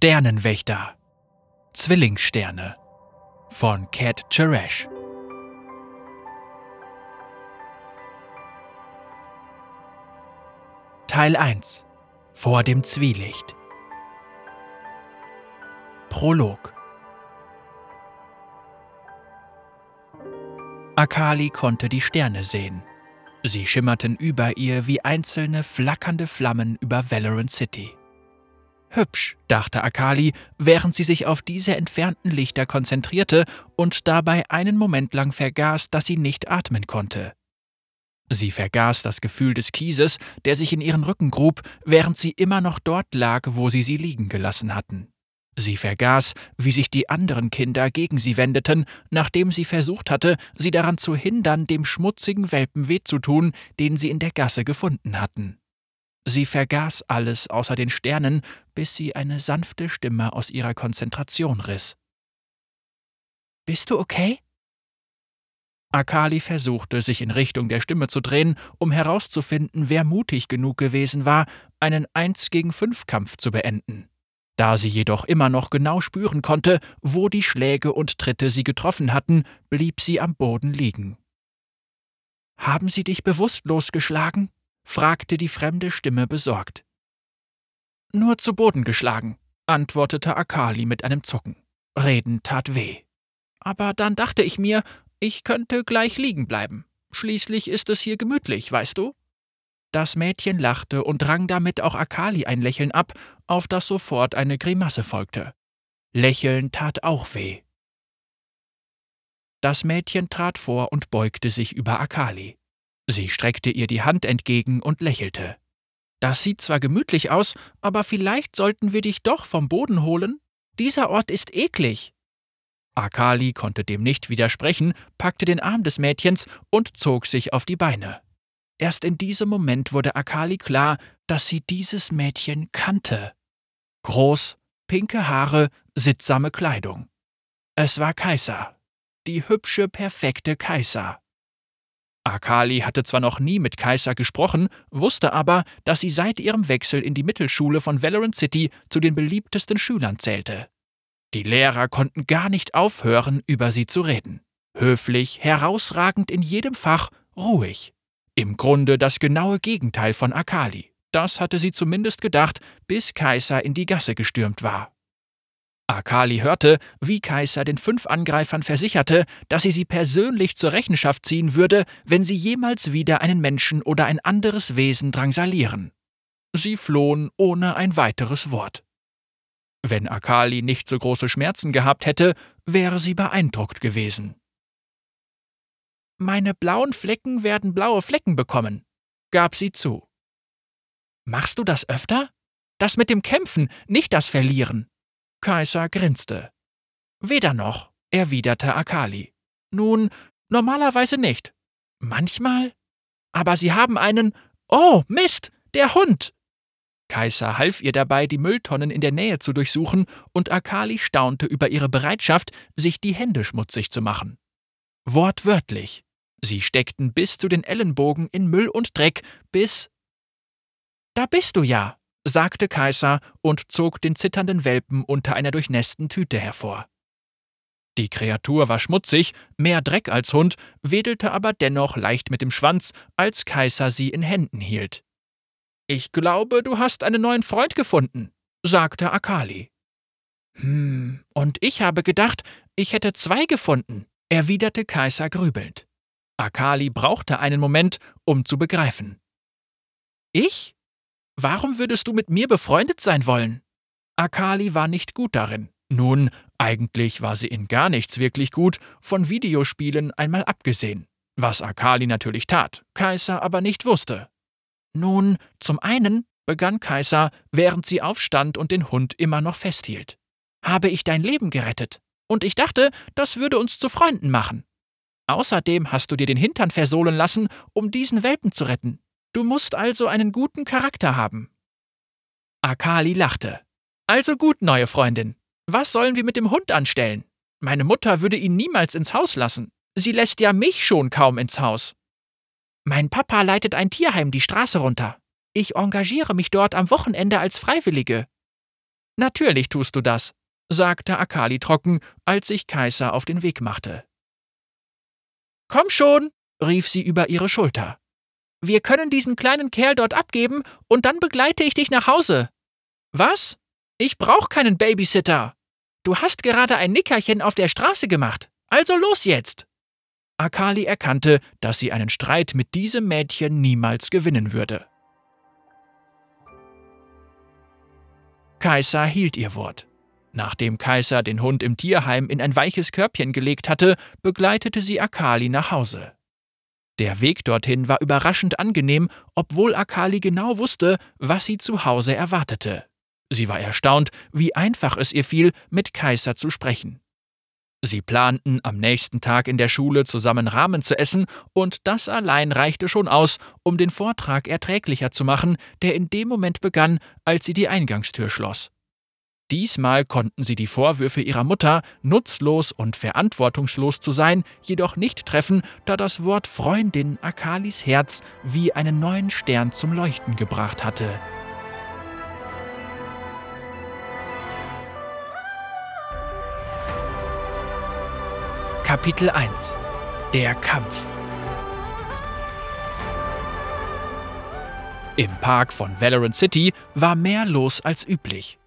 Sternenwächter. Zwillingssterne. Von Cat Cheresh. Teil 1 Vor dem Zwielicht. Prolog. Akali konnte die Sterne sehen. Sie schimmerten über ihr wie einzelne flackernde Flammen über Valorant City. Hübsch, dachte Akali, während sie sich auf diese entfernten Lichter konzentrierte und dabei einen Moment lang vergaß, dass sie nicht atmen konnte. Sie vergaß das Gefühl des Kieses, der sich in ihren Rücken grub, während sie immer noch dort lag, wo sie sie liegen gelassen hatten. Sie vergaß, wie sich die anderen Kinder gegen sie wendeten, nachdem sie versucht hatte, sie daran zu hindern, dem schmutzigen Welpen weh zu tun, den sie in der Gasse gefunden hatten. Sie vergaß alles außer den Sternen, bis sie eine sanfte Stimme aus ihrer Konzentration riss. Bist du okay? Akali versuchte, sich in Richtung der Stimme zu drehen, um herauszufinden, wer mutig genug gewesen war, einen Eins gegen fünf Kampf zu beenden. Da sie jedoch immer noch genau spüren konnte, wo die Schläge und Tritte sie getroffen hatten, blieb sie am Boden liegen. Haben sie dich bewusstlos geschlagen? Fragte die fremde Stimme besorgt. Nur zu Boden geschlagen, antwortete Akali mit einem Zucken. Reden tat weh. Aber dann dachte ich mir, ich könnte gleich liegen bleiben. Schließlich ist es hier gemütlich, weißt du? Das Mädchen lachte und rang damit auch Akali ein Lächeln ab, auf das sofort eine Grimasse folgte. Lächeln tat auch weh. Das Mädchen trat vor und beugte sich über Akali. Sie streckte ihr die Hand entgegen und lächelte. Das sieht zwar gemütlich aus, aber vielleicht sollten wir dich doch vom Boden holen? Dieser Ort ist eklig. Akali konnte dem nicht widersprechen, packte den Arm des Mädchens und zog sich auf die Beine. Erst in diesem Moment wurde Akali klar, dass sie dieses Mädchen kannte. Groß, pinke Haare, sittsame Kleidung. Es war Kaiser. Die hübsche, perfekte Kaiser. Akali hatte zwar noch nie mit Kaiser gesprochen, wusste aber, dass sie seit ihrem Wechsel in die Mittelschule von Valorant City zu den beliebtesten Schülern zählte. Die Lehrer konnten gar nicht aufhören, über sie zu reden. Höflich, herausragend in jedem Fach, ruhig. Im Grunde das genaue Gegenteil von Akali. Das hatte sie zumindest gedacht, bis Kaiser in die Gasse gestürmt war. Akali hörte, wie Kaiser den fünf Angreifern versicherte, dass sie sie persönlich zur Rechenschaft ziehen würde, wenn sie jemals wieder einen Menschen oder ein anderes Wesen drangsalieren. Sie flohen ohne ein weiteres Wort. Wenn Akali nicht so große Schmerzen gehabt hätte, wäre sie beeindruckt gewesen. Meine blauen Flecken werden blaue Flecken bekommen, gab sie zu. Machst du das öfter? Das mit dem Kämpfen, nicht das Verlieren, Kaiser grinste. Weder noch, erwiderte Akali. Nun, normalerweise nicht. Manchmal? Aber Sie haben einen. Oh, Mist, der Hund! Kaiser half ihr dabei, die Mülltonnen in der Nähe zu durchsuchen, und Akali staunte über ihre Bereitschaft, sich die Hände schmutzig zu machen. Wortwörtlich. Sie steckten bis zu den Ellenbogen in Müll und Dreck, bis. Da bist du ja, sagte Kaiser und zog den zitternden Welpen unter einer durchnässten Tüte hervor. Die Kreatur war schmutzig, mehr Dreck als Hund, wedelte aber dennoch leicht mit dem Schwanz, als Kaiser sie in Händen hielt. Ich glaube, du hast einen neuen Freund gefunden, sagte Akali. Hm, und ich habe gedacht, ich hätte zwei gefunden, erwiderte Kaiser grübelnd. Akali brauchte einen Moment, um zu begreifen. Ich? Warum würdest du mit mir befreundet sein wollen? Akali war nicht gut darin. Nun, eigentlich war sie in gar nichts wirklich gut, von Videospielen einmal abgesehen. Was Akali natürlich tat, Kaiser aber nicht wusste. Nun, zum einen, begann Kaiser, während sie aufstand und den Hund immer noch festhielt. Habe ich dein Leben gerettet. Und ich dachte, das würde uns zu Freunden machen. Außerdem hast du dir den Hintern versohlen lassen, um diesen Welpen zu retten. Du musst also einen guten Charakter haben. Akali lachte. Also gut, neue Freundin. Was sollen wir mit dem Hund anstellen? Meine Mutter würde ihn niemals ins Haus lassen. Sie lässt ja mich schon kaum ins Haus. Mein Papa leitet ein Tierheim die Straße runter. Ich engagiere mich dort am Wochenende als Freiwillige. Natürlich tust du das, sagte Akali trocken, als sich Kaiser auf den Weg machte. Komm schon, rief sie über ihre Schulter. Wir können diesen kleinen Kerl dort abgeben und dann begleite ich dich nach Hause. Was? Ich brauch keinen Babysitter. Du hast gerade ein Nickerchen auf der Straße gemacht. Also los jetzt. Akali erkannte, dass sie einen Streit mit diesem Mädchen niemals gewinnen würde. Kaiser hielt ihr Wort. Nachdem Kaiser den Hund im Tierheim in ein weiches Körbchen gelegt hatte, begleitete sie Akali nach Hause. Der Weg dorthin war überraschend angenehm, obwohl Akali genau wusste, was sie zu Hause erwartete. Sie war erstaunt, wie einfach es ihr fiel, mit Kaiser zu sprechen. Sie planten, am nächsten Tag in der Schule zusammen Rahmen zu essen, und das allein reichte schon aus, um den Vortrag erträglicher zu machen, der in dem Moment begann, als sie die Eingangstür schloss. Diesmal konnten sie die Vorwürfe ihrer Mutter, nutzlos und verantwortungslos zu sein, jedoch nicht treffen, da das Wort Freundin Akalis Herz wie einen neuen Stern zum Leuchten gebracht hatte. Kapitel 1 Der Kampf Im Park von Valorant City war mehr los als üblich.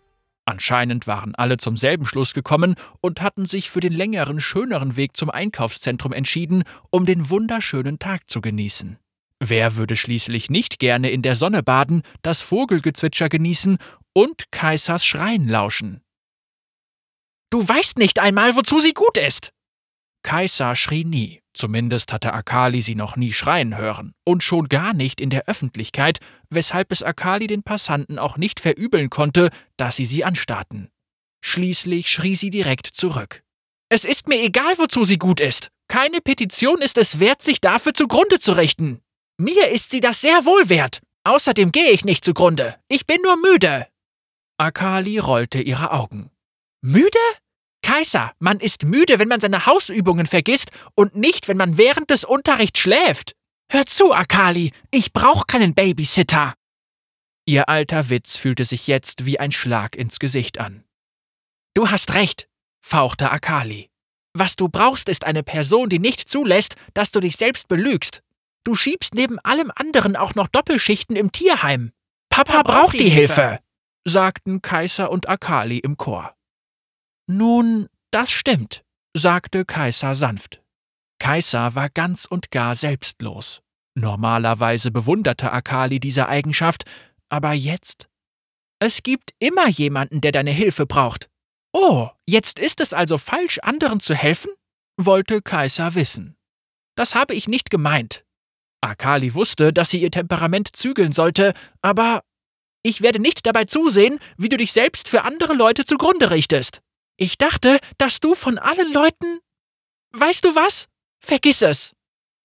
Anscheinend waren alle zum selben Schluss gekommen und hatten sich für den längeren, schöneren Weg zum Einkaufszentrum entschieden, um den wunderschönen Tag zu genießen. Wer würde schließlich nicht gerne in der Sonne baden, das Vogelgezwitscher genießen und Kaisers Schreien lauschen? Du weißt nicht einmal, wozu sie gut ist! Kaiser schrie nie. Zumindest hatte Akali sie noch nie schreien hören, und schon gar nicht in der Öffentlichkeit, weshalb es Akali den Passanten auch nicht verübeln konnte, dass sie sie anstarrten. Schließlich schrie sie direkt zurück. Es ist mir egal, wozu sie gut ist. Keine Petition ist es wert, sich dafür zugrunde zu richten. Mir ist sie das sehr wohl wert. Außerdem gehe ich nicht zugrunde. Ich bin nur müde. Akali rollte ihre Augen. Müde? Kaiser, man ist müde, wenn man seine Hausübungen vergisst und nicht, wenn man während des Unterrichts schläft. Hör zu, Akali, ich brauch keinen Babysitter. Ihr alter Witz fühlte sich jetzt wie ein Schlag ins Gesicht an. Du hast recht, fauchte Akali. Was du brauchst, ist eine Person, die nicht zulässt, dass du dich selbst belügst. Du schiebst neben allem anderen auch noch Doppelschichten im Tierheim. Papa, Papa braucht die Hilfe, Hilfe, sagten Kaiser und Akali im Chor. Nun, das stimmt, sagte Kaiser sanft. Kaiser war ganz und gar selbstlos. Normalerweise bewunderte Akali diese Eigenschaft, aber jetzt? Es gibt immer jemanden, der deine Hilfe braucht. Oh, jetzt ist es also falsch, anderen zu helfen? wollte Kaiser wissen. Das habe ich nicht gemeint. Akali wusste, dass sie ihr Temperament zügeln sollte, aber ich werde nicht dabei zusehen, wie du dich selbst für andere Leute zugrunde richtest. Ich dachte, dass du von allen Leuten. Weißt du was? Vergiss es.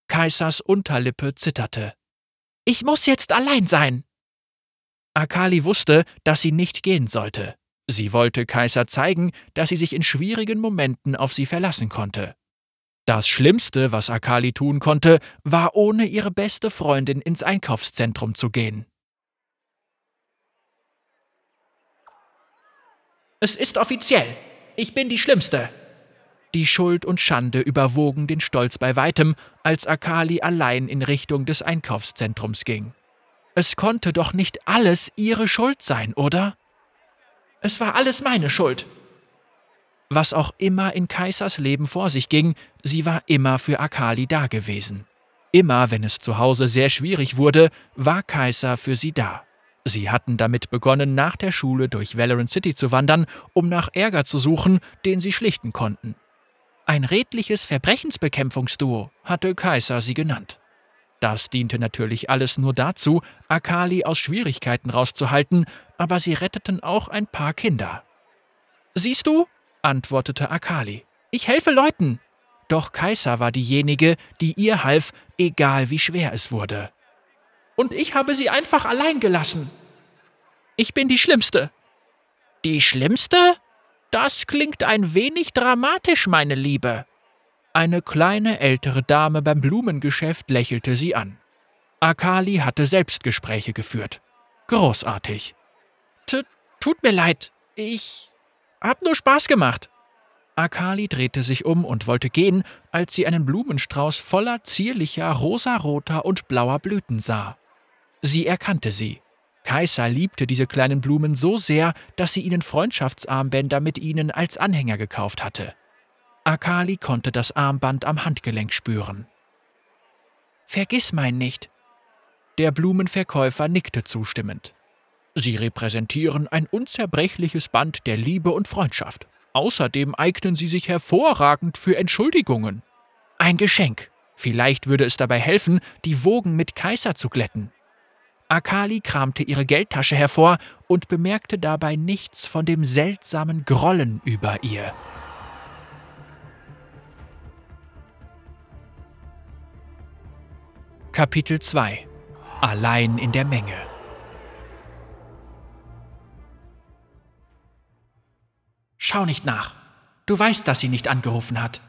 Kaisers Unterlippe zitterte. Ich muss jetzt allein sein. Akali wusste, dass sie nicht gehen sollte. Sie wollte Kaiser zeigen, dass sie sich in schwierigen Momenten auf sie verlassen konnte. Das Schlimmste, was Akali tun konnte, war ohne ihre beste Freundin ins Einkaufszentrum zu gehen. Es ist offiziell. Ich bin die Schlimmste. Die Schuld und Schande überwogen den Stolz bei weitem, als Akali allein in Richtung des Einkaufszentrums ging. Es konnte doch nicht alles ihre Schuld sein, oder? Es war alles meine Schuld. Was auch immer in Kaisers Leben vor sich ging, sie war immer für Akali da gewesen. Immer wenn es zu Hause sehr schwierig wurde, war Kaiser für sie da. Sie hatten damit begonnen, nach der Schule durch Valorant City zu wandern, um nach Ärger zu suchen, den sie schlichten konnten. Ein redliches Verbrechensbekämpfungsduo hatte Kaiser sie genannt. Das diente natürlich alles nur dazu, Akali aus Schwierigkeiten rauszuhalten, aber sie retteten auch ein paar Kinder. Siehst du, antwortete Akali, ich helfe Leuten. Doch Kaiser war diejenige, die ihr half, egal wie schwer es wurde und ich habe sie einfach allein gelassen. Ich bin die Schlimmste. Die Schlimmste? Das klingt ein wenig dramatisch, meine Liebe. Eine kleine ältere Dame beim Blumengeschäft lächelte sie an. Akali hatte Selbstgespräche geführt. Großartig. T tut mir leid, Ich hab nur Spaß gemacht. Akali drehte sich um und wollte gehen, als sie einen Blumenstrauß voller zierlicher rosaroter und blauer Blüten sah. Sie erkannte sie. Kaiser liebte diese kleinen Blumen so sehr, dass sie ihnen Freundschaftsarmbänder mit ihnen als Anhänger gekauft hatte. Akali konnte das Armband am Handgelenk spüren. Vergiss mein nicht. Der Blumenverkäufer nickte zustimmend. Sie repräsentieren ein unzerbrechliches Band der Liebe und Freundschaft. Außerdem eignen sie sich hervorragend für Entschuldigungen. Ein Geschenk. Vielleicht würde es dabei helfen, die Wogen mit Kaiser zu glätten. Akali kramte ihre Geldtasche hervor und bemerkte dabei nichts von dem seltsamen Grollen über ihr. Kapitel 2 Allein in der Menge Schau nicht nach. Du weißt, dass sie nicht angerufen hat.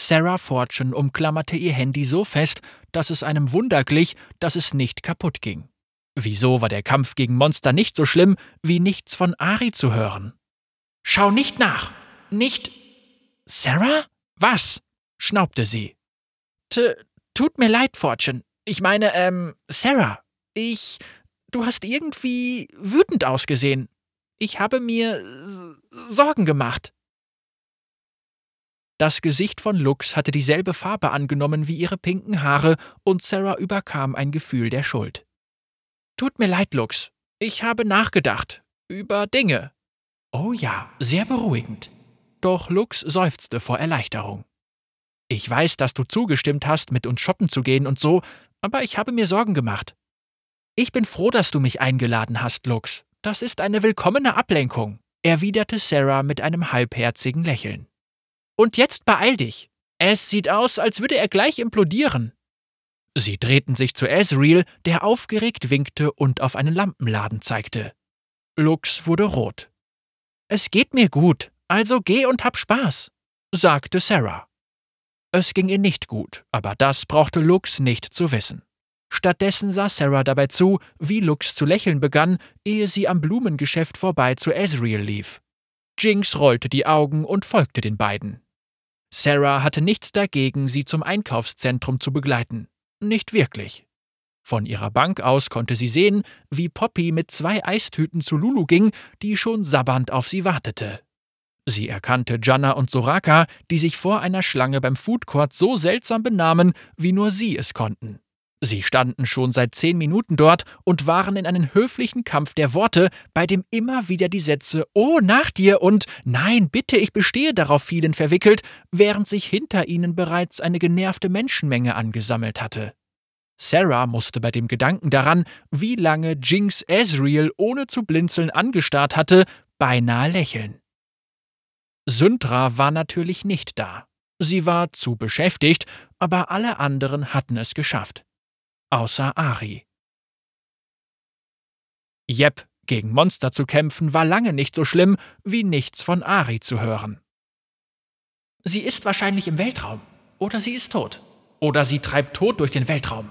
Sarah Fortune umklammerte ihr Handy so fest, dass es einem Wunder glich, dass es nicht kaputt ging. Wieso war der Kampf gegen Monster nicht so schlimm, wie nichts von Ari zu hören? Schau nicht nach! Nicht. Sarah? Was? schnaubte sie. T Tut mir leid, Fortune. Ich meine, ähm, Sarah, ich. Du hast irgendwie wütend ausgesehen. Ich habe mir Sorgen gemacht. Das Gesicht von Lux hatte dieselbe Farbe angenommen wie ihre pinken Haare, und Sarah überkam ein Gefühl der Schuld. Tut mir leid, Lux. Ich habe nachgedacht. Über Dinge. Oh ja, sehr beruhigend. Doch Lux seufzte vor Erleichterung. Ich weiß, dass du zugestimmt hast, mit uns shoppen zu gehen und so, aber ich habe mir Sorgen gemacht. Ich bin froh, dass du mich eingeladen hast, Lux. Das ist eine willkommene Ablenkung, erwiderte Sarah mit einem halbherzigen Lächeln. Und jetzt beeil dich. Es sieht aus, als würde er gleich implodieren. Sie drehten sich zu Ezreal, der aufgeregt winkte und auf einen Lampenladen zeigte. Lux wurde rot. Es geht mir gut, also geh und hab Spaß, sagte Sarah. Es ging ihr nicht gut, aber das brauchte Lux nicht zu wissen. Stattdessen sah Sarah dabei zu, wie Lux zu lächeln begann, ehe sie am Blumengeschäft vorbei zu Ezreal lief. Jinx rollte die Augen und folgte den beiden. Sarah hatte nichts dagegen, sie zum Einkaufszentrum zu begleiten. Nicht wirklich. Von ihrer Bank aus konnte sie sehen, wie Poppy mit zwei Eistüten zu Lulu ging, die schon sabbernd auf sie wartete. Sie erkannte Janna und Soraka, die sich vor einer Schlange beim Food Court so seltsam benahmen, wie nur sie es konnten. Sie standen schon seit zehn Minuten dort und waren in einen höflichen Kampf der Worte, bei dem immer wieder die Sätze Oh, nach dir und Nein, bitte, ich bestehe darauf fielen verwickelt, während sich hinter ihnen bereits eine genervte Menschenmenge angesammelt hatte. Sarah musste bei dem Gedanken daran, wie lange Jinx Ezreal ohne zu blinzeln angestarrt hatte, beinahe lächeln. Syntra war natürlich nicht da. Sie war zu beschäftigt, aber alle anderen hatten es geschafft. Außer Ari. Jep, gegen Monster zu kämpfen war lange nicht so schlimm, wie nichts von Ari zu hören. Sie ist wahrscheinlich im Weltraum. Oder sie ist tot. Oder sie treibt tot durch den Weltraum.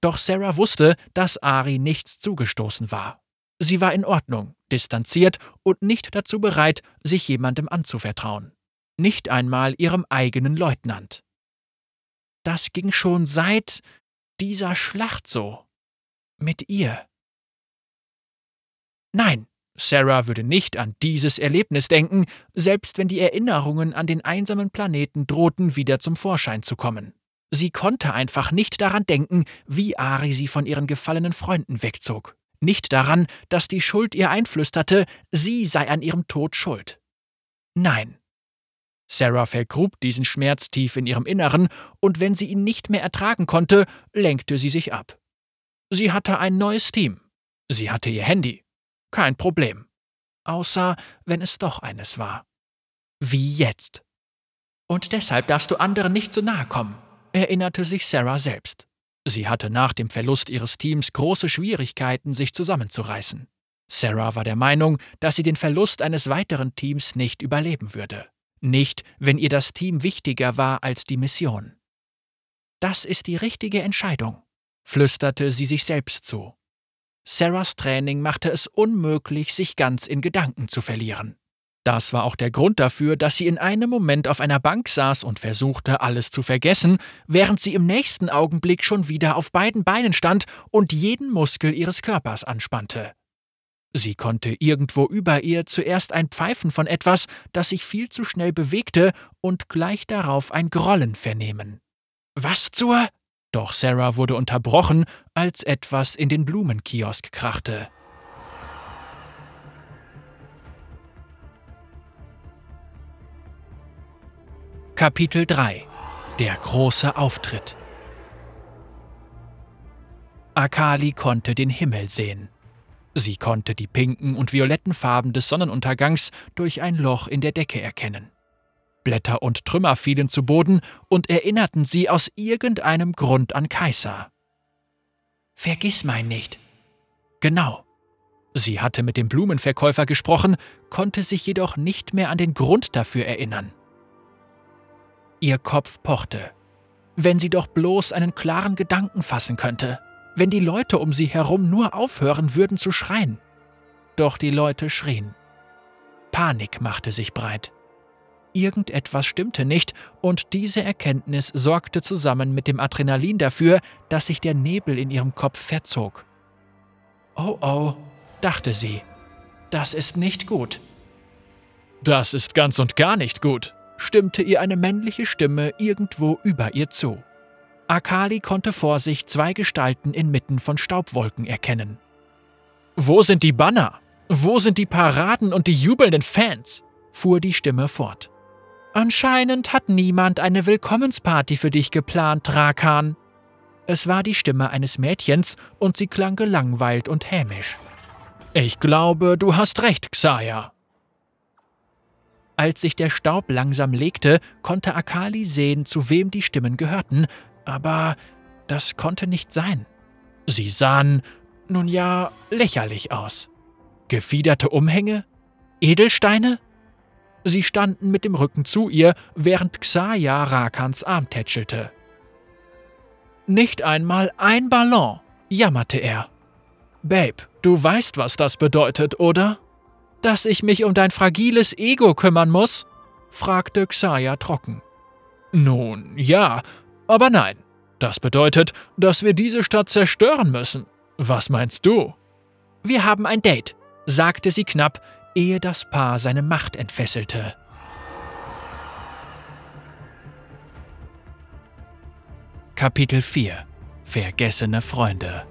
Doch Sarah wusste, dass Ari nichts zugestoßen war. Sie war in Ordnung, distanziert und nicht dazu bereit, sich jemandem anzuvertrauen. Nicht einmal ihrem eigenen Leutnant. Das ging schon seit dieser Schlacht so. Mit ihr. Nein, Sarah würde nicht an dieses Erlebnis denken, selbst wenn die Erinnerungen an den einsamen Planeten drohten, wieder zum Vorschein zu kommen. Sie konnte einfach nicht daran denken, wie Ari sie von ihren gefallenen Freunden wegzog nicht daran, dass die Schuld ihr einflüsterte, sie sei an ihrem Tod schuld. Nein. Sarah vergrub diesen Schmerz tief in ihrem Inneren, und wenn sie ihn nicht mehr ertragen konnte, lenkte sie sich ab. Sie hatte ein neues Team. Sie hatte ihr Handy. Kein Problem. Außer wenn es doch eines war. Wie jetzt. Und deshalb darfst du anderen nicht so nahe kommen, erinnerte sich Sarah selbst. Sie hatte nach dem Verlust ihres Teams große Schwierigkeiten, sich zusammenzureißen. Sarah war der Meinung, dass sie den Verlust eines weiteren Teams nicht überleben würde. Nicht, wenn ihr das Team wichtiger war als die Mission. Das ist die richtige Entscheidung, flüsterte sie sich selbst zu. Sarahs Training machte es unmöglich, sich ganz in Gedanken zu verlieren. Das war auch der Grund dafür, dass sie in einem Moment auf einer Bank saß und versuchte, alles zu vergessen, während sie im nächsten Augenblick schon wieder auf beiden Beinen stand und jeden Muskel ihres Körpers anspannte. Sie konnte irgendwo über ihr zuerst ein Pfeifen von etwas, das sich viel zu schnell bewegte, und gleich darauf ein Grollen vernehmen. Was zur? Doch Sarah wurde unterbrochen, als etwas in den Blumenkiosk krachte. Kapitel 3 Der große Auftritt Akali konnte den Himmel sehen. Sie konnte die pinken und violetten Farben des Sonnenuntergangs durch ein Loch in der Decke erkennen. Blätter und Trümmer fielen zu Boden und erinnerten sie aus irgendeinem Grund an Kaiser. Vergiss mein nicht. Genau. Sie hatte mit dem Blumenverkäufer gesprochen, konnte sich jedoch nicht mehr an den Grund dafür erinnern. Ihr Kopf pochte. Wenn sie doch bloß einen klaren Gedanken fassen könnte wenn die Leute um sie herum nur aufhören würden zu schreien. Doch die Leute schrien. Panik machte sich breit. Irgendetwas stimmte nicht, und diese Erkenntnis sorgte zusammen mit dem Adrenalin dafür, dass sich der Nebel in ihrem Kopf verzog. Oh oh, dachte sie, das ist nicht gut. Das ist ganz und gar nicht gut, stimmte ihr eine männliche Stimme irgendwo über ihr zu. Akali konnte vor sich zwei Gestalten inmitten von Staubwolken erkennen. Wo sind die Banner? Wo sind die Paraden und die jubelnden Fans? fuhr die Stimme fort. Anscheinend hat niemand eine Willkommensparty für dich geplant, Rakan. Es war die Stimme eines Mädchens und sie klang gelangweilt und hämisch. Ich glaube, du hast recht, Xaya. Als sich der Staub langsam legte, konnte Akali sehen, zu wem die Stimmen gehörten, aber das konnte nicht sein. Sie sahen, nun ja, lächerlich aus. Gefiederte Umhänge? Edelsteine? Sie standen mit dem Rücken zu ihr, während Xaya Rakans Arm tätschelte. Nicht einmal ein Ballon, jammerte er. Babe, du weißt, was das bedeutet, oder? Dass ich mich um dein fragiles Ego kümmern muss? fragte Xaya trocken. Nun ja, aber nein, das bedeutet, dass wir diese Stadt zerstören müssen. Was meinst du? Wir haben ein Date, sagte sie knapp, ehe das Paar seine Macht entfesselte. Kapitel 4 Vergessene Freunde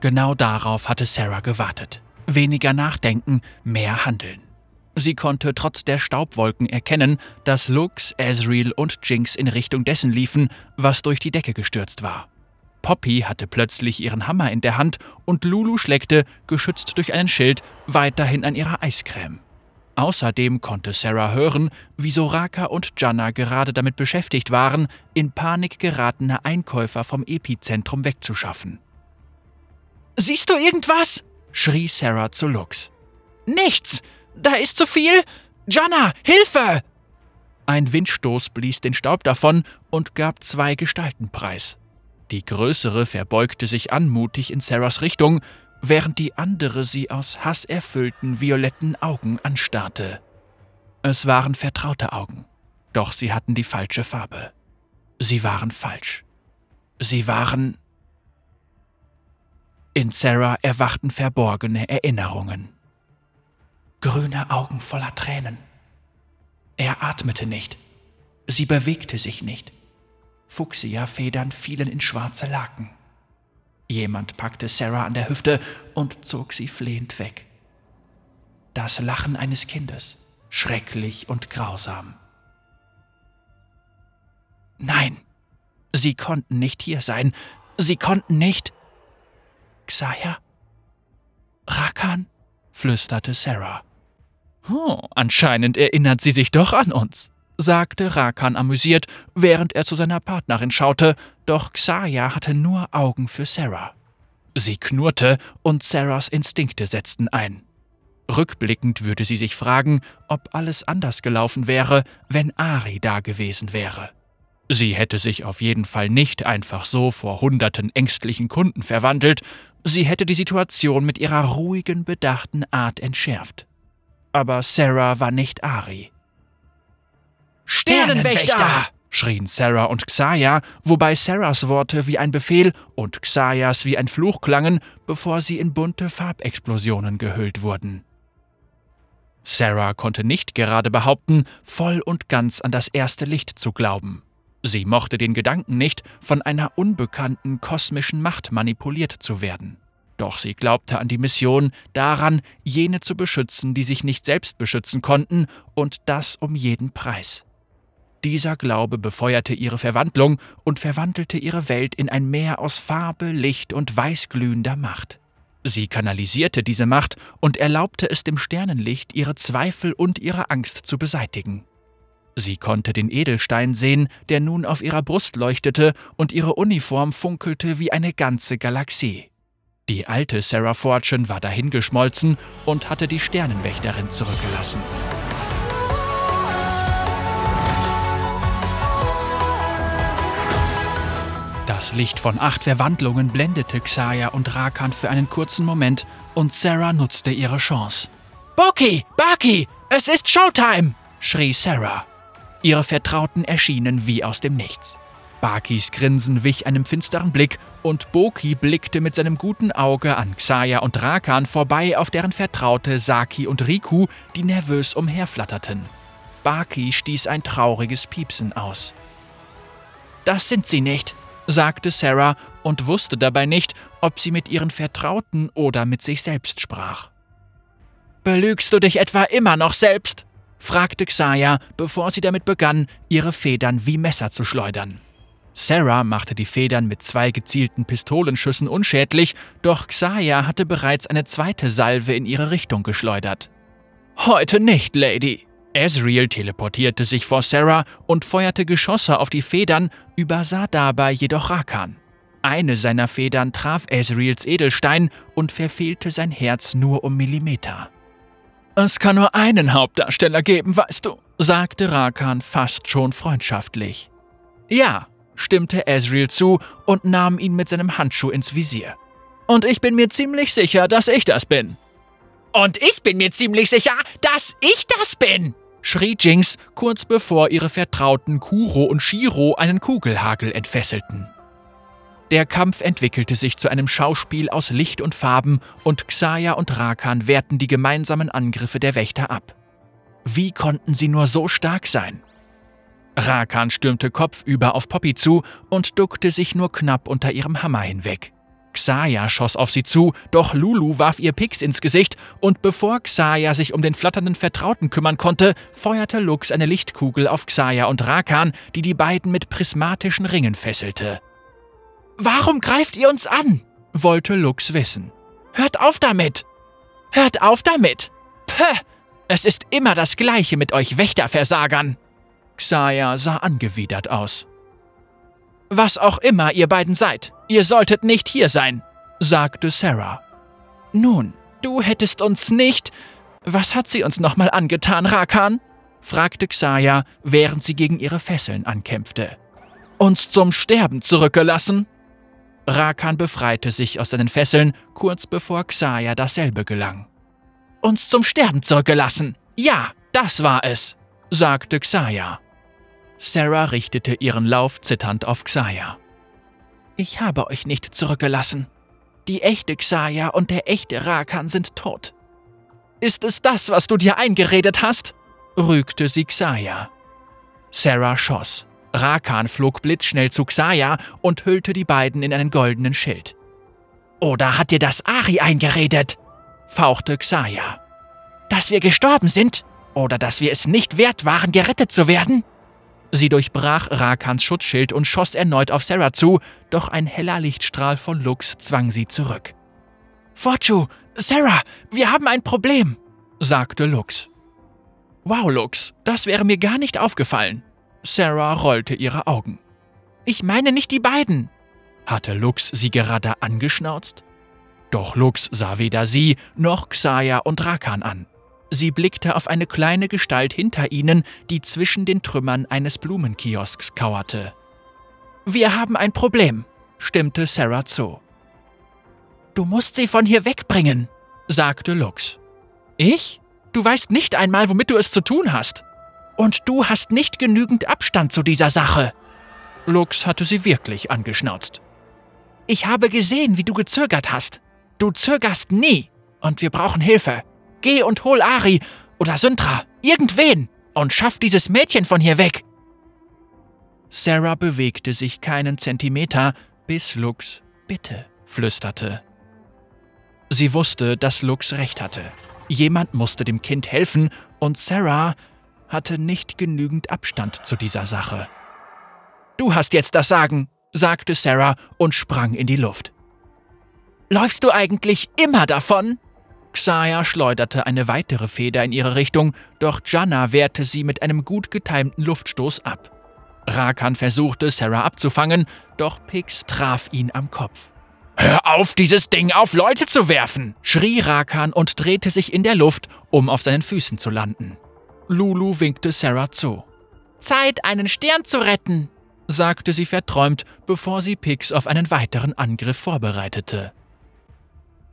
Genau darauf hatte Sarah gewartet. Weniger nachdenken, mehr handeln. Sie konnte trotz der Staubwolken erkennen, dass Lux, Ezreal und Jinx in Richtung dessen liefen, was durch die Decke gestürzt war. Poppy hatte plötzlich ihren Hammer in der Hand und Lulu schleckte, geschützt durch einen Schild, weiterhin an ihrer Eiscreme. Außerdem konnte Sarah hören, wie Soraka und Janna gerade damit beschäftigt waren, in Panik geratene Einkäufer vom Epizentrum wegzuschaffen. Siehst du irgendwas? schrie Sarah zu Lux. Nichts! Da ist zu viel! Janna, Hilfe! Ein Windstoß blies den Staub davon und gab zwei Gestalten preis. Die größere verbeugte sich anmutig in Sarahs Richtung, während die andere sie aus hasserfüllten violetten Augen anstarrte. Es waren vertraute Augen, doch sie hatten die falsche Farbe. Sie waren falsch. Sie waren. In Sarah erwachten verborgene Erinnerungen grüne Augen voller Tränen. Er atmete nicht. Sie bewegte sich nicht. Fuchsia-Federn fielen in schwarze Laken. Jemand packte Sarah an der Hüfte und zog sie flehend weg. Das Lachen eines Kindes, schrecklich und grausam. Nein, sie konnten nicht hier sein. Sie konnten nicht. Xaya? Rakan? flüsterte Sarah. Oh, anscheinend erinnert sie sich doch an uns, sagte Rakan amüsiert, während er zu seiner Partnerin schaute, doch Xaya hatte nur Augen für Sarah. Sie knurrte und Sarahs Instinkte setzten ein. Rückblickend würde sie sich fragen, ob alles anders gelaufen wäre, wenn Ari da gewesen wäre. Sie hätte sich auf jeden Fall nicht einfach so vor hunderten ängstlichen Kunden verwandelt, sie hätte die Situation mit ihrer ruhigen, bedachten Art entschärft. Aber Sarah war nicht Ari. Sternenwächter! schrien Sarah und Xaya, wobei Sarahs Worte wie ein Befehl und Xayas wie ein Fluch klangen, bevor sie in bunte Farbexplosionen gehüllt wurden. Sarah konnte nicht gerade behaupten, voll und ganz an das erste Licht zu glauben. Sie mochte den Gedanken nicht, von einer unbekannten kosmischen Macht manipuliert zu werden. Doch sie glaubte an die Mission, daran, jene zu beschützen, die sich nicht selbst beschützen konnten, und das um jeden Preis. Dieser Glaube befeuerte ihre Verwandlung und verwandelte ihre Welt in ein Meer aus Farbe, Licht und weißglühender Macht. Sie kanalisierte diese Macht und erlaubte es dem Sternenlicht, ihre Zweifel und ihre Angst zu beseitigen. Sie konnte den Edelstein sehen, der nun auf ihrer Brust leuchtete, und ihre Uniform funkelte wie eine ganze Galaxie. Die alte Sarah Fortune war dahingeschmolzen und hatte die Sternenwächterin zurückgelassen. Das Licht von acht Verwandlungen blendete Xaya und Rakan für einen kurzen Moment und Sarah nutzte ihre Chance. Boki, Baki, es ist Showtime! schrie Sarah. Ihre Vertrauten erschienen wie aus dem Nichts. Bakis Grinsen wich einem finsteren Blick und Boki blickte mit seinem guten Auge an Xaya und Rakan vorbei auf deren Vertraute Saki und Riku, die nervös umherflatterten. Baki stieß ein trauriges Piepsen aus. Das sind sie nicht, sagte Sarah und wusste dabei nicht, ob sie mit ihren Vertrauten oder mit sich selbst sprach. Belügst du dich etwa immer noch selbst? fragte Xaya, bevor sie damit begann, ihre Federn wie Messer zu schleudern. Sarah machte die Federn mit zwei gezielten Pistolenschüssen unschädlich, doch Xaya hatte bereits eine zweite Salve in ihre Richtung geschleudert. Heute nicht, Lady, Ezreal teleportierte sich vor Sarah und feuerte Geschosse auf die Federn, übersah dabei jedoch Rakan. Eine seiner Federn traf Ezreals Edelstein und verfehlte sein Herz nur um Millimeter. Es kann nur einen Hauptdarsteller geben, weißt du, sagte Rakan fast schon freundschaftlich. Ja, stimmte Ezreal zu und nahm ihn mit seinem Handschuh ins Visier. Und ich bin mir ziemlich sicher, dass ich das bin. Und ich bin mir ziemlich sicher, dass ich das bin, schrie Jinx, kurz bevor ihre Vertrauten Kuro und Shiro einen Kugelhagel entfesselten. Der Kampf entwickelte sich zu einem Schauspiel aus Licht und Farben und Xaya und Rakan wehrten die gemeinsamen Angriffe der Wächter ab. Wie konnten sie nur so stark sein? Rakan stürmte kopfüber auf Poppy zu und duckte sich nur knapp unter ihrem Hammer hinweg. Xaya schoss auf sie zu, doch Lulu warf ihr Pix ins Gesicht und bevor Xaya sich um den flatternden Vertrauten kümmern konnte, feuerte Lux eine Lichtkugel auf Xaya und Rakan, die die beiden mit prismatischen Ringen fesselte. Warum greift ihr uns an? wollte Lux wissen. Hört auf damit! Hört auf damit! Pah! Es ist immer das Gleiche mit euch Wächterversagern! Xaya sah angewidert aus. Was auch immer ihr beiden seid, ihr solltet nicht hier sein, sagte Sarah. Nun, du hättest uns nicht. Was hat sie uns nochmal angetan, Rakan? fragte Xaya, während sie gegen ihre Fesseln ankämpfte. Uns zum Sterben zurückgelassen? Rakan befreite sich aus seinen Fesseln, kurz bevor Xaya dasselbe gelang. Uns zum Sterben zurückgelassen. Ja, das war es, sagte Xaya. Sarah richtete ihren Lauf zitternd auf Xaya. Ich habe euch nicht zurückgelassen. Die echte Xaya und der echte Rakan sind tot. Ist es das, was du dir eingeredet hast? rügte sie Xaya. Sarah schoss. Rakan flog blitzschnell zu Xaya und hüllte die beiden in einen goldenen Schild. Oder hat dir das Ari eingeredet? fauchte Xaya. Dass wir gestorben sind? Oder dass wir es nicht wert waren, gerettet zu werden? Sie durchbrach Rakans Schutzschild und schoss erneut auf Sarah zu, doch ein heller Lichtstrahl von Lux zwang sie zurück. Fortu, Sarah, wir haben ein Problem, sagte Lux. Wow, Lux, das wäre mir gar nicht aufgefallen. Sarah rollte ihre Augen. Ich meine nicht die beiden. Hatte Lux sie gerade angeschnauzt? Doch Lux sah weder sie noch Xaya und Rakan an. Sie blickte auf eine kleine Gestalt hinter ihnen, die zwischen den Trümmern eines Blumenkiosks kauerte. Wir haben ein Problem, stimmte Sarah zu. Du musst sie von hier wegbringen, sagte Lux. Ich? Du weißt nicht einmal, womit du es zu tun hast. Und du hast nicht genügend Abstand zu dieser Sache. Lux hatte sie wirklich angeschnauzt. Ich habe gesehen, wie du gezögert hast. Du zögerst nie. Und wir brauchen Hilfe. Geh und hol Ari oder Syntra, irgendwen, und schaff dieses Mädchen von hier weg. Sarah bewegte sich keinen Zentimeter, bis Lux Bitte flüsterte. Sie wusste, dass Lux recht hatte. Jemand musste dem Kind helfen, und Sarah hatte nicht genügend Abstand zu dieser Sache. Du hast jetzt das Sagen, sagte Sarah und sprang in die Luft. Läufst du eigentlich immer davon? Xaya schleuderte eine weitere Feder in ihre Richtung, doch Janna wehrte sie mit einem gut getimten Luftstoß ab. Rakan versuchte, Sarah abzufangen, doch Pix traf ihn am Kopf. Hör auf, dieses Ding auf Leute zu werfen! schrie Rakan und drehte sich in der Luft, um auf seinen Füßen zu landen. Lulu winkte Sarah zu. Zeit, einen Stern zu retten, sagte sie verträumt, bevor sie Pix auf einen weiteren Angriff vorbereitete.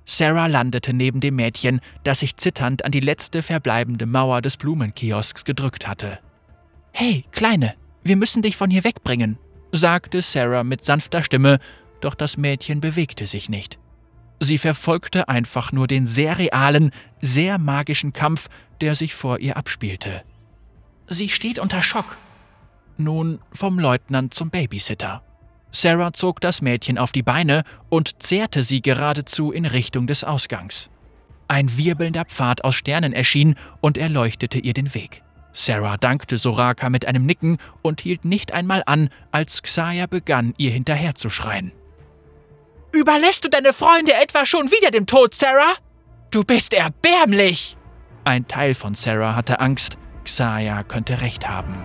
Sarah landete neben dem Mädchen, das sich zitternd an die letzte verbleibende Mauer des Blumenkiosks gedrückt hatte. Hey, Kleine, wir müssen dich von hier wegbringen, sagte Sarah mit sanfter Stimme, doch das Mädchen bewegte sich nicht. Sie verfolgte einfach nur den sehr realen, sehr magischen Kampf, der sich vor ihr abspielte. Sie steht unter Schock. Nun vom Leutnant zum Babysitter. Sarah zog das Mädchen auf die Beine und zehrte sie geradezu in Richtung des Ausgangs. Ein wirbelnder Pfad aus Sternen erschien und erleuchtete ihr den Weg. Sarah dankte Soraka mit einem Nicken und hielt nicht einmal an, als Xaya begann, ihr hinterherzuschreien. Überlässt du deine Freunde etwa schon wieder dem Tod, Sarah? Du bist erbärmlich! Ein Teil von Sarah hatte Angst, Xaya könnte recht haben.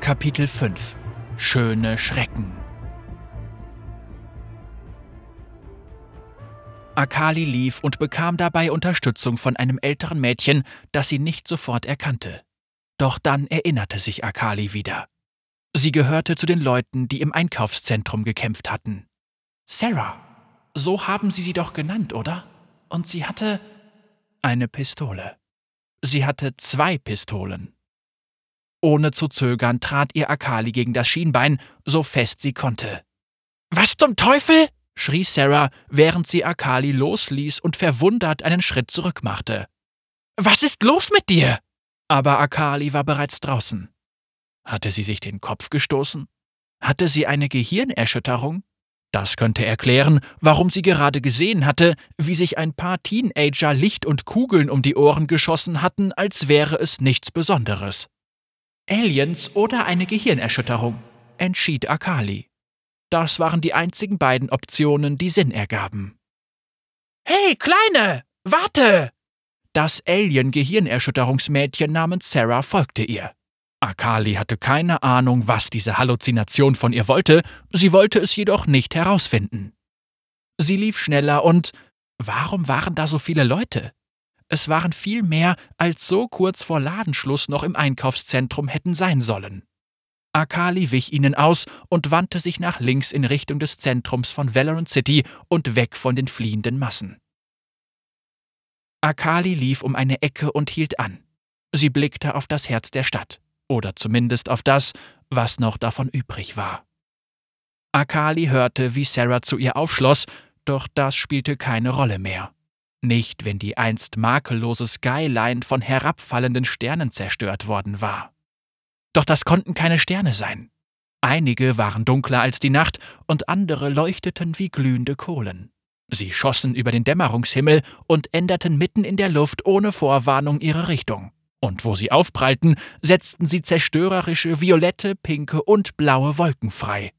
Kapitel 5 Schöne Schrecken Akali lief und bekam dabei Unterstützung von einem älteren Mädchen, das sie nicht sofort erkannte. Doch dann erinnerte sich Akali wieder. Sie gehörte zu den Leuten, die im Einkaufszentrum gekämpft hatten. Sarah, so haben Sie sie doch genannt, oder? Und sie hatte eine Pistole. Sie hatte zwei Pistolen. Ohne zu zögern trat ihr Akali gegen das Schienbein, so fest sie konnte. Was zum Teufel? schrie Sarah, während sie Akali losließ und verwundert einen Schritt zurück machte. Was ist los mit dir? Aber Akali war bereits draußen. Hatte sie sich den Kopf gestoßen? Hatte sie eine Gehirnerschütterung? Das könnte erklären, warum sie gerade gesehen hatte, wie sich ein paar Teenager Licht und Kugeln um die Ohren geschossen hatten, als wäre es nichts Besonderes. Aliens oder eine Gehirnerschütterung, entschied Akali. Das waren die einzigen beiden Optionen, die Sinn ergaben. Hey, Kleine, warte! Das Alien-Gehirnerschütterungsmädchen namens Sarah folgte ihr. Akali hatte keine Ahnung, was diese Halluzination von ihr wollte, sie wollte es jedoch nicht herausfinden. Sie lief schneller und warum waren da so viele Leute? Es waren viel mehr, als so kurz vor Ladenschluss noch im Einkaufszentrum hätten sein sollen. Akali wich ihnen aus und wandte sich nach links in Richtung des Zentrums von Valorant City und weg von den fliehenden Massen. Akali lief um eine Ecke und hielt an. Sie blickte auf das Herz der Stadt, oder zumindest auf das, was noch davon übrig war. Akali hörte, wie Sarah zu ihr aufschloss, doch das spielte keine Rolle mehr. Nicht, wenn die einst makellose Skyline von herabfallenden Sternen zerstört worden war. Doch das konnten keine Sterne sein. Einige waren dunkler als die Nacht und andere leuchteten wie glühende Kohlen. Sie schossen über den Dämmerungshimmel und änderten mitten in der Luft ohne Vorwarnung ihre Richtung. Und wo sie aufprallten, setzten sie zerstörerische violette, pinke und blaue Wolken frei.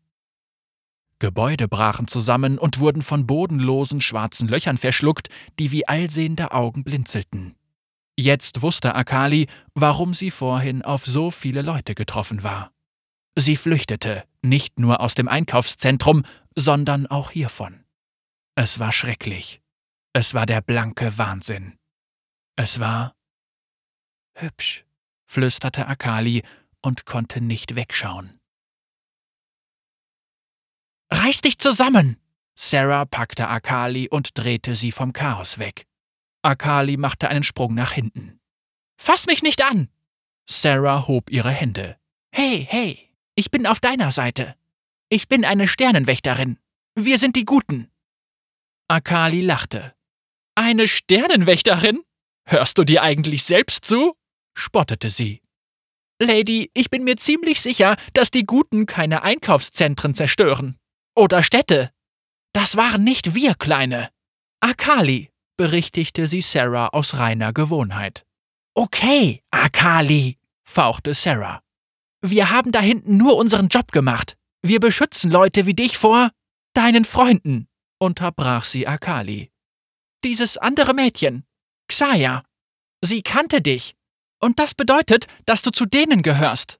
Gebäude brachen zusammen und wurden von bodenlosen schwarzen Löchern verschluckt, die wie allsehende Augen blinzelten. Jetzt wusste Akali, warum sie vorhin auf so viele Leute getroffen war. Sie flüchtete, nicht nur aus dem Einkaufszentrum, sondern auch hiervon. Es war schrecklich. Es war der blanke Wahnsinn. Es war hübsch, flüsterte Akali und konnte nicht wegschauen. Reiß dich zusammen! Sarah packte Akali und drehte sie vom Chaos weg. Akali machte einen Sprung nach hinten. Fass mich nicht an! Sarah hob ihre Hände. Hey, hey, ich bin auf deiner Seite. Ich bin eine Sternenwächterin. Wir sind die Guten. Akali lachte. Eine Sternenwächterin? Hörst du dir eigentlich selbst zu? spottete sie. Lady, ich bin mir ziemlich sicher, dass die Guten keine Einkaufszentren zerstören. Oder Städte. Das waren nicht wir, Kleine. Akali, berichtigte sie Sarah aus reiner Gewohnheit. Okay, Akali, fauchte Sarah. Wir haben da hinten nur unseren Job gemacht. Wir beschützen Leute wie dich vor deinen Freunden, unterbrach sie Akali. Dieses andere Mädchen, Xaya, sie kannte dich. Und das bedeutet, dass du zu denen gehörst.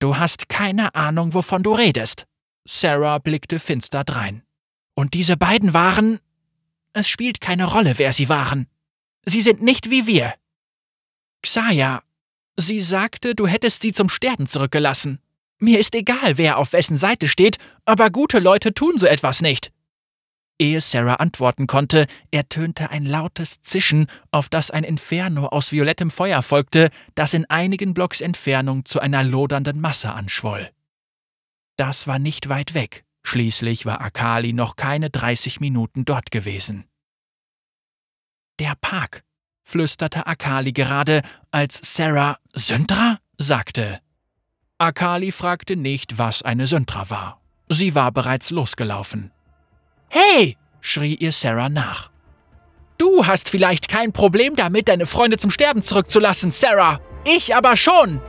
Du hast keine Ahnung, wovon du redest. Sarah blickte finster drein. Und diese beiden waren. Es spielt keine Rolle, wer sie waren. Sie sind nicht wie wir. Xaya, sie sagte, du hättest sie zum Sterben zurückgelassen. Mir ist egal, wer auf wessen Seite steht, aber gute Leute tun so etwas nicht. Ehe Sarah antworten konnte, ertönte ein lautes Zischen, auf das ein Inferno aus violettem Feuer folgte, das in einigen Blocks Entfernung zu einer lodernden Masse anschwoll. Das war nicht weit weg, schließlich war Akali noch keine 30 Minuten dort gewesen. Der Park, flüsterte Akali gerade, als Sarah Sündra sagte. Akali fragte nicht, was eine Sündra war. Sie war bereits losgelaufen. Hey! schrie ihr Sarah nach. Du hast vielleicht kein Problem damit, deine Freunde zum Sterben zurückzulassen, Sarah. Ich aber schon!